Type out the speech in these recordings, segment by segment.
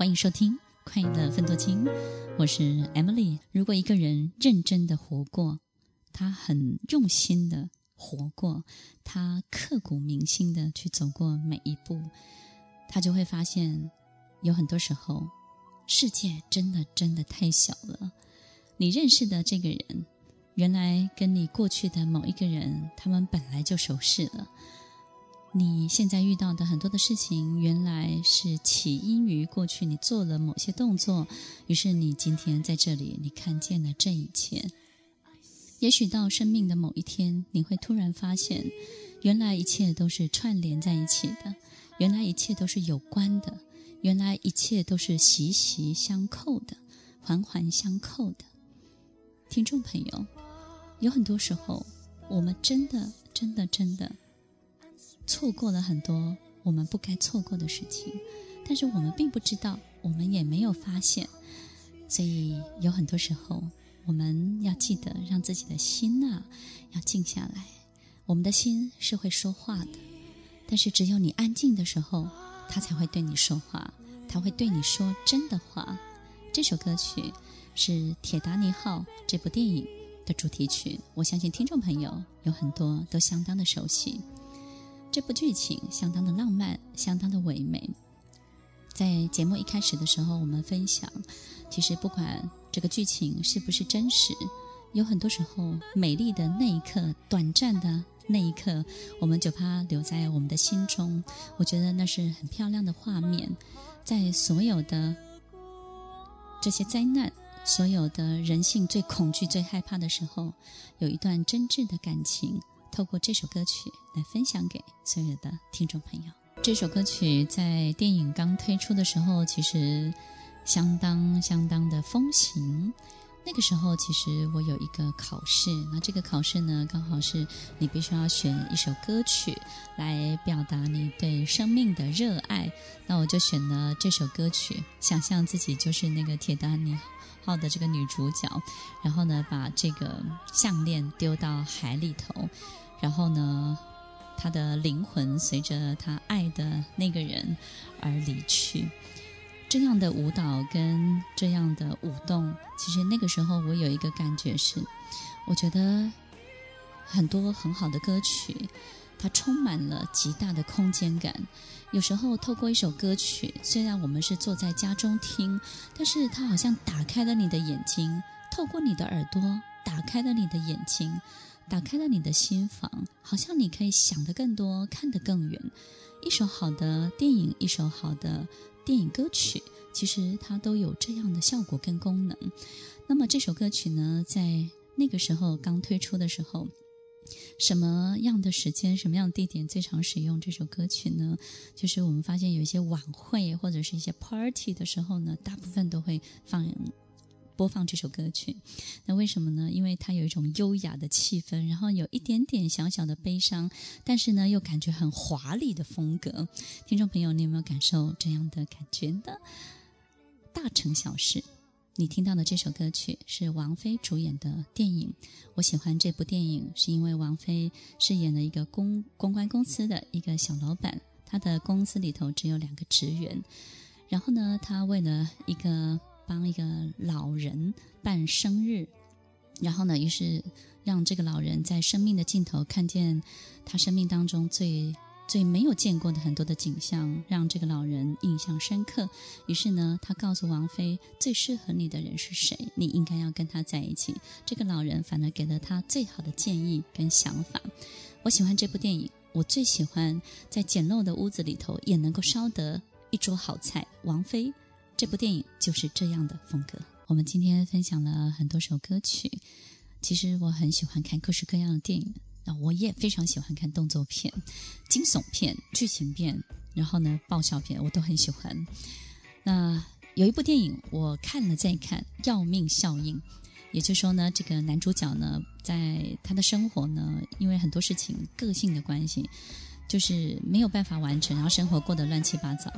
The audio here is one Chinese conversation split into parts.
欢迎收听《快乐分多金》，我是 Emily。如果一个人认真的活过，他很用心的活过，他刻骨铭心的去走过每一步，他就会发现，有很多时候，世界真的真的太小了。你认识的这个人，原来跟你过去的某一个人，他们本来就熟识了。你现在遇到的很多的事情，原来是起因于过去你做了某些动作，于是你今天在这里，你看见了这一切。也许到生命的某一天，你会突然发现，原来一切都是串联在一起的，原来一切都是有关的，原来一切都是息息相扣的，环环相扣的。听众朋友，有很多时候，我们真的、真的、真的。错过了很多我们不该错过的事情，但是我们并不知道，我们也没有发现。所以有很多时候，我们要记得让自己的心呐，要静下来。我们的心是会说话的，但是只有你安静的时候，他才会对你说话，他会对你说真的话。这首歌曲是《铁达尼号》这部电影的主题曲，我相信听众朋友有很多都相当的熟悉。这部剧情相当的浪漫，相当的唯美。在节目一开始的时候，我们分享，其实不管这个剧情是不是真实，有很多时候，美丽的那一刻，短暂的那一刻，我们就把它留在我们的心中。我觉得那是很漂亮的画面。在所有的这些灾难，所有的人性最恐惧、最害怕的时候，有一段真挚的感情。透过这首歌曲来分享给所有的听众朋友。这首歌曲在电影刚推出的时候，其实相当相当的风行。那个时候，其实我有一个考试，那这个考试呢，刚好是你必须要选一首歌曲来表达你对生命的热爱。那我就选了这首歌曲，想象自己就是那个铁达尼号的这个女主角，然后呢，把这个项链丢到海里头。然后呢，她的灵魂随着她爱的那个人而离去。这样的舞蹈跟这样的舞动，其实那个时候我有一个感觉是，我觉得很多很好的歌曲，它充满了极大的空间感。有时候透过一首歌曲，虽然我们是坐在家中听，但是它好像打开了你的眼睛，透过你的耳朵，打开了你的眼睛。打开了你的心房，好像你可以想得更多，看得更远。一首好的电影，一首好的电影歌曲，其实它都有这样的效果跟功能。那么这首歌曲呢，在那个时候刚推出的时候，什么样的时间、什么样的地点最常使用这首歌曲呢？就是我们发现有一些晚会或者是一些 party 的时候呢，大部分都会放。播放这首歌曲，那为什么呢？因为它有一种优雅的气氛，然后有一点点小小的悲伤，但是呢，又感觉很华丽的风格。听众朋友，你有没有感受这样的感觉呢？大城小事，你听到的这首歌曲是王菲主演的电影。我喜欢这部电影，是因为王菲饰演了一个公公关公司的一个小老板，他的公司里头只有两个职员，然后呢，他为了一个。帮一个老人办生日，然后呢，于是让这个老人在生命的尽头看见他生命当中最最没有见过的很多的景象，让这个老人印象深刻。于是呢，他告诉王菲，最适合你的人是谁，你应该要跟他在一起。这个老人反而给了他最好的建议跟想法。我喜欢这部电影，我最喜欢在简陋的屋子里头也能够烧得一桌好菜。王菲。这部电影就是这样的风格。我们今天分享了很多首歌曲，其实我很喜欢看各式各样的电影，那我也非常喜欢看动作片、惊悚片、剧情片，然后呢，爆笑片我都很喜欢。那有一部电影我看了再看，《要命效应》，也就是说呢，这个男主角呢，在他的生活呢，因为很多事情个性的关系，就是没有办法完成，然后生活过得乱七八糟。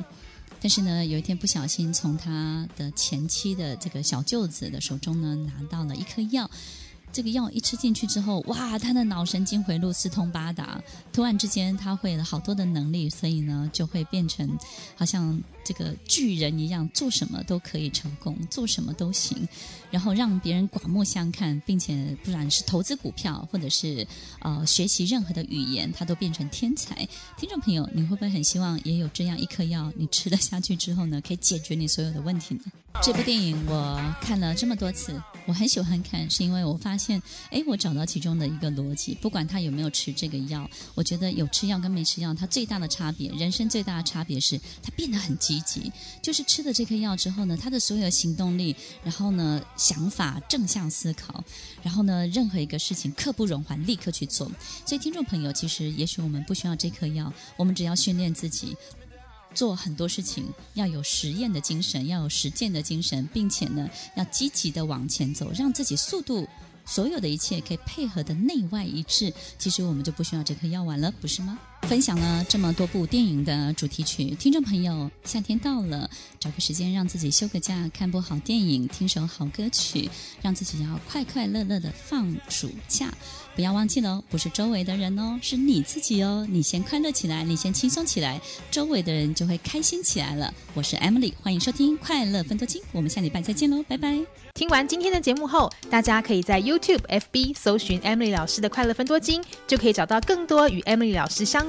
但是呢，有一天不小心从他的前妻的这个小舅子的手中呢，拿到了一颗药。这个药一吃进去之后，哇，他的脑神经回路四通八达，突然之间他会了好多的能力，所以呢，就会变成好像这个巨人一样，做什么都可以成功，做什么都行，然后让别人刮目相看，并且不管是投资股票，或者是呃学习任何的语言，他都变成天才。听众朋友，你会不会很希望也有这样一颗药，你吃了下去之后呢，可以解决你所有的问题呢？这部电影我看了这么多次，我很喜欢看，是因为我发现现，哎，我找到其中的一个逻辑。不管他有没有吃这个药，我觉得有吃药跟没吃药，它最大的差别，人生最大的差别是，他变得很积极。就是吃了这颗药之后呢，他的所有行动力，然后呢，想法正向思考，然后呢，任何一个事情刻不容缓，立刻去做。所以，听众朋友，其实也许我们不需要这颗药，我们只要训练自己。做很多事情要有实验的精神，要有实践的精神，并且呢，要积极的往前走，让自己速度，所有的一切可以配合的内外一致。其实我们就不需要这颗药丸了，不是吗？分享了这么多部电影的主题曲，听众朋友，夏天到了，找个时间让自己休个假，看部好电影，听首好歌曲，让自己要快快乐乐的放暑假。不要忘记了，不是周围的人哦，是你自己哦。你先快乐起来，你先轻松起来，周围的人就会开心起来了。我是 Emily，欢迎收听《快乐分多金》，我们下礼拜再见喽，拜拜。听完今天的节目后，大家可以在 YouTube、FB 搜寻 Emily 老师的《快乐分多金》，就可以找到更多与 Emily 老师相